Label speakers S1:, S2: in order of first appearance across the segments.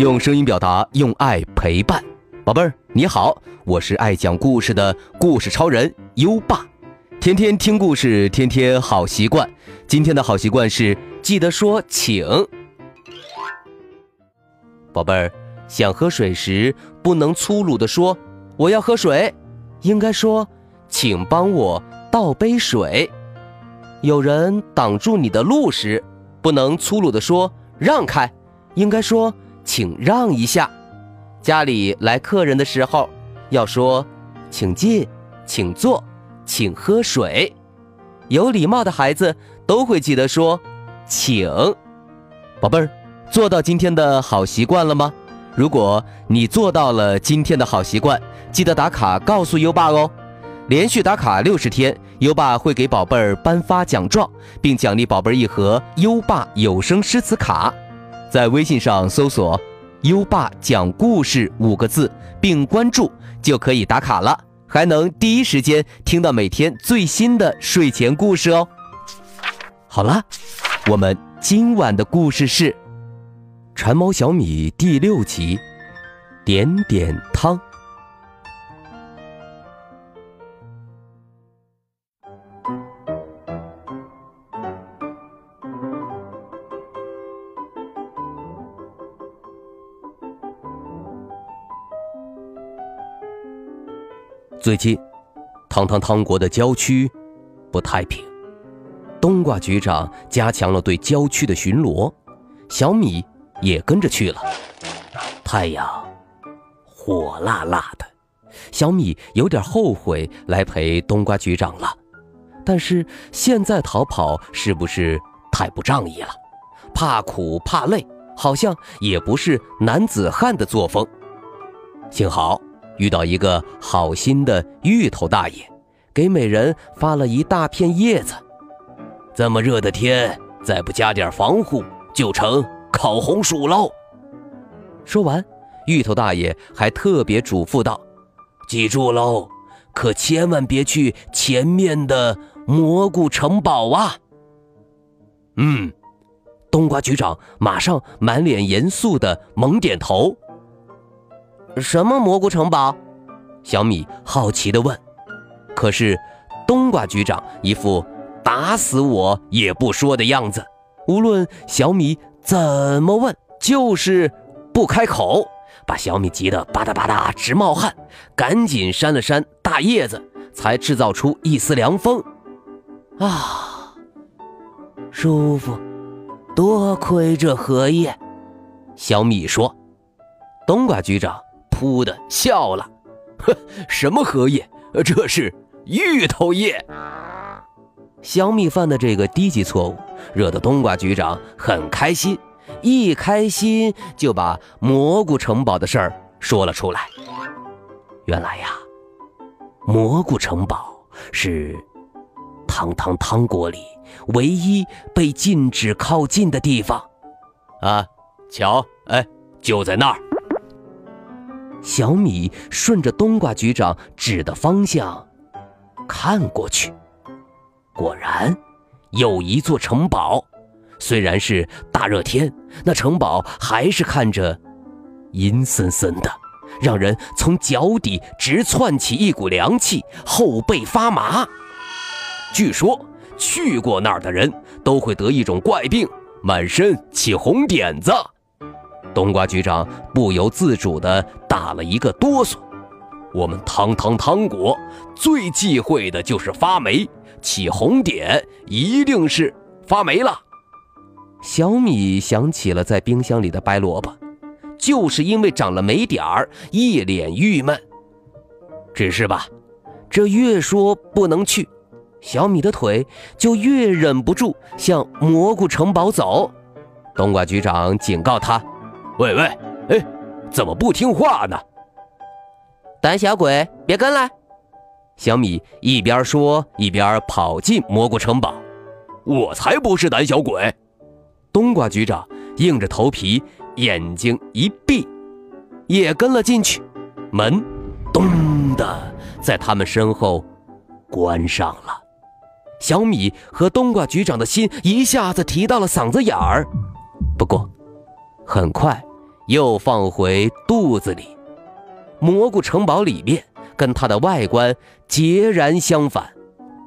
S1: 用声音表达，用爱陪伴。宝贝儿，你好，我是爱讲故事的故事超人优爸。天天听故事，天天好习惯。今天的好习惯是记得说请。宝贝儿，想喝水时不能粗鲁的说我要喝水，应该说请帮我倒杯水。有人挡住你的路时，不能粗鲁的说让开，应该说请让一下。家里来客人的时候，要说请进，请坐，请喝水。有礼貌的孩子都会记得说请。宝贝儿，做到今天的好习惯了吗？如果你做到了今天的好习惯，记得打卡告诉优爸哦。连续打卡六十天，优爸会给宝贝儿颁发奖状，并奖励宝贝儿一盒优爸有声诗词卡。在微信上搜索“优爸讲故事”五个字，并关注就可以打卡了，还能第一时间听到每天最新的睡前故事哦。好了，我们今晚的故事是《馋猫小米》第六集《点点汤》。最近，汤汤汤国的郊区不太平。冬瓜局长加强了对郊区的巡逻，小米也跟着去了。太阳火辣辣的，小米有点后悔来陪冬瓜局长了。但是现在逃跑是不是太不仗义了？怕苦怕累，好像也不是男子汉的作风。幸好。遇到一个好心的芋头大爷，给每人发了一大片叶子。这么热的天，再不加点防护，就成烤红薯喽。说完，芋头大爷还特别嘱咐道：“记住喽，可千万别去前面的蘑菇城堡啊！”嗯，冬瓜局长马上满脸严肃的猛点头。什么蘑菇城堡？小米好奇地问。可是，冬瓜局长一副打死我也不说的样子，无论小米怎么问，就是不开口，把小米急得吧嗒吧嗒直冒汗，赶紧扇了扇大叶子，才制造出一丝凉风。啊，舒服，多亏这荷叶。小米说。冬瓜局长。噗的笑了，呵，什么荷叶？这是芋头叶。小米犯的这个低级错误，惹得冬瓜局长很开心，一开心就把蘑菇城堡的事儿说了出来。原来呀，蘑菇城堡是汤汤汤国里唯一被禁止靠近的地方。啊，瞧，哎，就在那儿。小米顺着冬瓜局长指的方向看过去，果然有一座城堡。虽然是大热天，那城堡还是看着阴森森的，让人从脚底直窜起一股凉气，后背发麻。据说去过那儿的人都会得一种怪病，满身起红点子。冬瓜局长不由自主地打了一个哆嗦。我们汤汤汤国最忌讳的就是发霉，起红点一定是发霉了。小米想起了在冰箱里的白萝卜，就是因为长了霉点儿，一脸郁闷。只是吧，这越说不能去，小米的腿就越忍不住向蘑菇城堡走。冬瓜局长警告他。喂喂，哎，怎么不听话呢？胆小鬼，别跟来！小米一边说一边跑进蘑菇城堡。我才不是胆小鬼！冬瓜局长硬着头皮，眼睛一闭，也跟了进去。门咚的在他们身后关上了。小米和冬瓜局长的心一下子提到了嗓子眼儿。不过，很快。又放回肚子里。蘑菇城堡里面跟它的外观截然相反，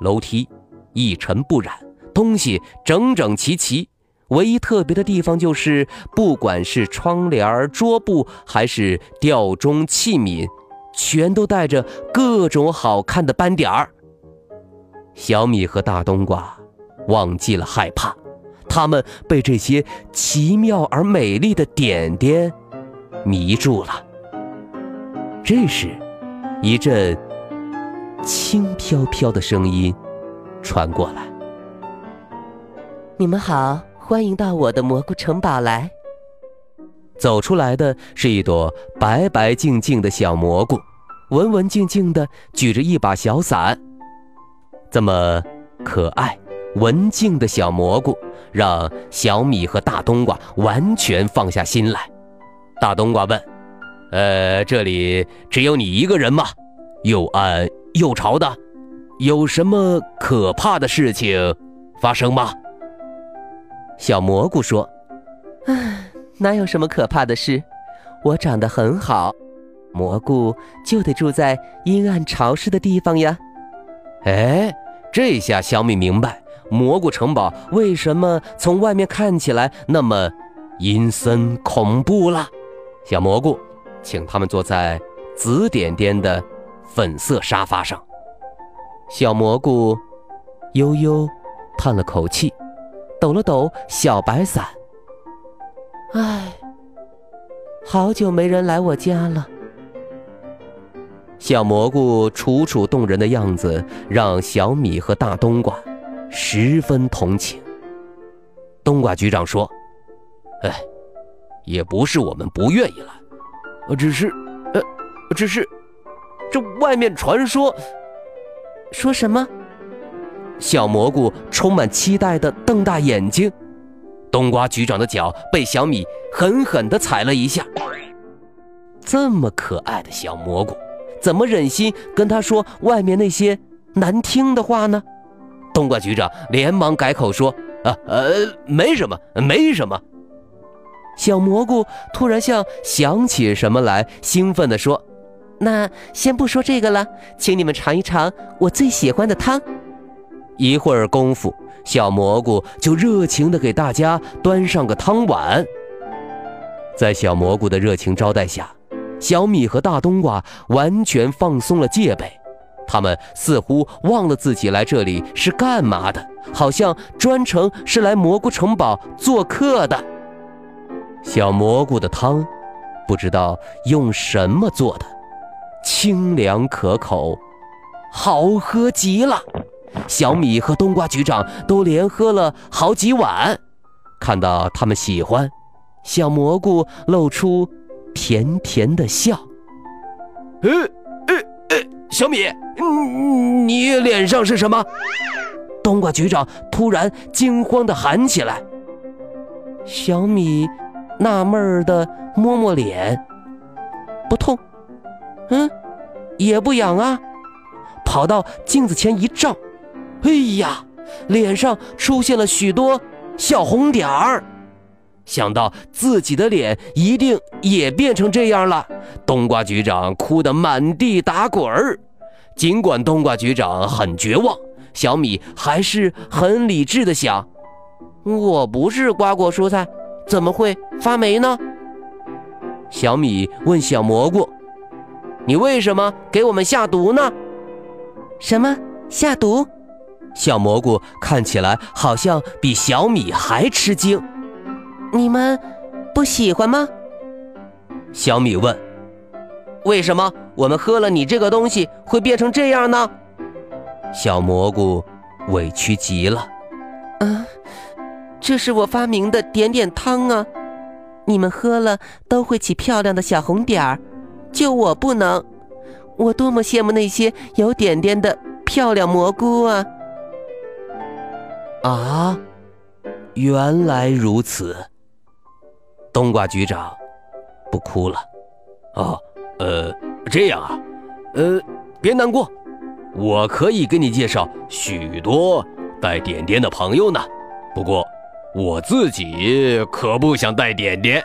S1: 楼梯一尘不染，东西整整齐齐。唯一特别的地方就是，不管是窗帘、桌布，还是吊钟器皿，全都带着各种好看的斑点儿。小米和大冬瓜忘记了害怕，他们被这些奇妙而美丽的点点迷住了。这时，一阵轻飘飘的声音传过来：“
S2: 你们好。”欢迎到我的蘑菇城堡来。
S1: 走出来的是一朵白白净净的小蘑菇，文文静静的举着一把小伞。这么可爱、文静的小蘑菇，让小米和大冬瓜完全放下心来。大冬瓜问：“呃，这里只有你一个人吗？又暗又潮的，有什么可怕的事情发生吗？”
S2: 小蘑菇说：“唉，哪有什么可怕的事？我长得很好，蘑菇就得住在阴暗潮湿的地方呀。”
S1: 哎，这下小米明白蘑菇城堡为什么从外面看起来那么阴森恐怖了。小蘑菇，请他们坐在紫点点的粉色沙发上。小蘑菇悠悠叹了口气。抖了抖小白伞，
S2: 唉，好久没人来我家了。
S1: 小蘑菇楚楚动人的样子让小米和大冬瓜十分同情。冬瓜局长说：“哎，也不是我们不愿意来，只是，呃，只是，这外面传说，
S2: 说什么？”
S1: 小蘑菇充满期待地瞪大眼睛，冬瓜局长的脚被小米狠狠地踩了一下。这么可爱的小蘑菇，怎么忍心跟他说外面那些难听的话呢？冬瓜局长连忙改口说：“啊呃，没什么，没什么。”小蘑菇突然像想起什么来，兴奋地说：“
S2: 那先不说这个了，请你们尝一尝我最喜欢的汤。”
S1: 一会儿功夫，小蘑菇就热情地给大家端上个汤碗。在小蘑菇的热情招待下，小米和大冬瓜完全放松了戒备，他们似乎忘了自己来这里是干嘛的，好像专程是来蘑菇城堡做客的。小蘑菇的汤，不知道用什么做的，清凉可口，好喝极了。小米和冬瓜局长都连喝了好几碗，看到他们喜欢，小蘑菇露出甜甜的笑。呃呃呃，小米，你脸上是什么？冬瓜局长突然惊慌地喊起来。
S2: 小米纳闷地摸摸脸，不痛，嗯，也不痒啊，跑到镜子前一照。哎呀，脸上出现了许多小红点儿，想到自己的脸一定也变成这样了，冬瓜局长哭得满地打滚儿。尽管冬瓜局长很绝望，小米还是很理智的想：我不是瓜果蔬菜，怎么会发霉呢？小米问小蘑菇：“你为什么给我们下毒呢？”
S3: 什么下毒？
S1: 小蘑菇看起来好像比小米还吃惊。
S3: 你们不喜欢吗？
S1: 小米问。为什么我们喝了你这个东西会变成这样呢？小蘑菇委屈极了。
S3: 啊，这是我发明的点点汤啊！你们喝了都会起漂亮的小红点儿，就我不能。我多么羡慕那些有点点的漂亮蘑菇啊！
S1: 啊，原来如此。冬瓜局长不哭了。哦，呃，这样啊，呃，别难过，我可以给你介绍许多带点点的朋友呢。不过我自己可不想带点点。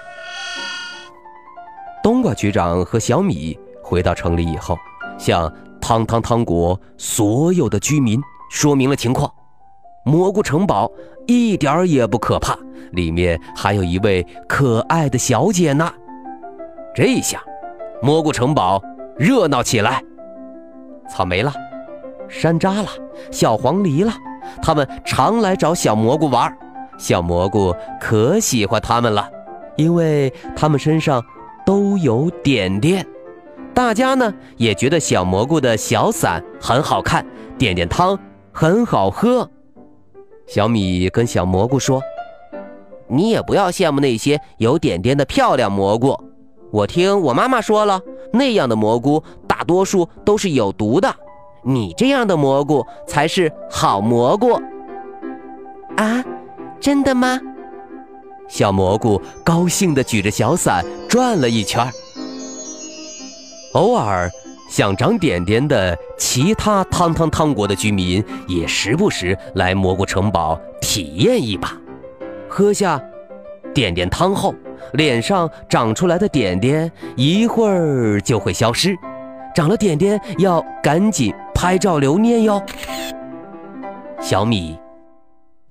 S1: 冬瓜局长和小米回到城里以后，向汤汤汤国所有的居民说明了情况。蘑菇城堡一点儿也不可怕，里面还有一位可爱的小姐呢。这下，蘑菇城堡热闹起来。草莓了，山楂了，小黄梨了，他们常来找小蘑菇玩。小蘑菇可喜欢他们了，因为他们身上都有点点。大家呢也觉得小蘑菇的小伞很好看，点点汤很好喝。小米跟小蘑菇说：“
S3: 你也不要羡慕那些有点点的漂亮蘑菇。我听我妈妈说了，那样的蘑菇大多数都是有毒的。你这样的蘑菇才是好蘑菇。”
S2: 啊，真的吗？
S1: 小蘑菇高兴地举着小伞转了一圈。偶尔。想长点点的其他汤汤汤国的居民也时不时来蘑菇城堡体验一把，喝下点点汤后，脸上长出来的点点一会儿就会消失，长了点点要赶紧拍照留念哟。小米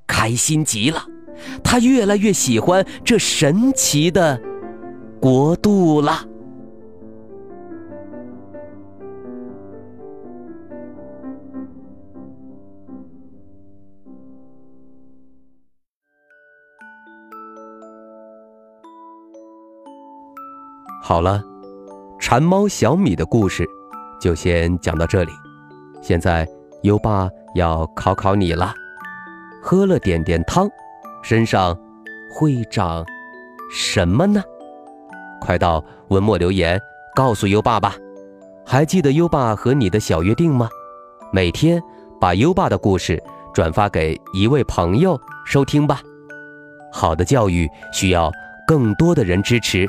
S1: 开心极了，他越来越喜欢这神奇的国度了。好了，馋猫小米的故事就先讲到这里。现在优爸要考考你了：喝了点点汤，身上会长什么呢？快到文末留言告诉优爸吧。还记得优爸和你的小约定吗？每天把优爸的故事转发给一位朋友收听吧。好的教育需要更多的人支持。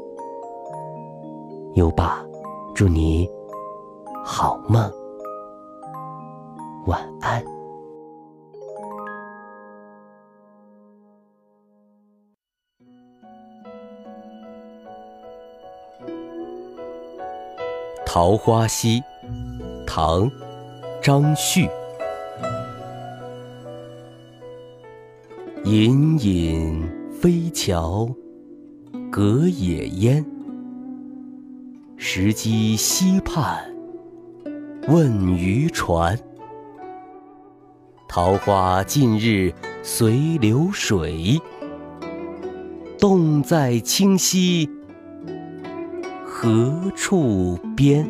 S1: 优爸，祝你好梦，晚安。《桃花溪》唐·张旭，隐隐飞桥隔野烟。石矶溪畔问渔船，桃花尽日随流水。洞在清溪何处边？《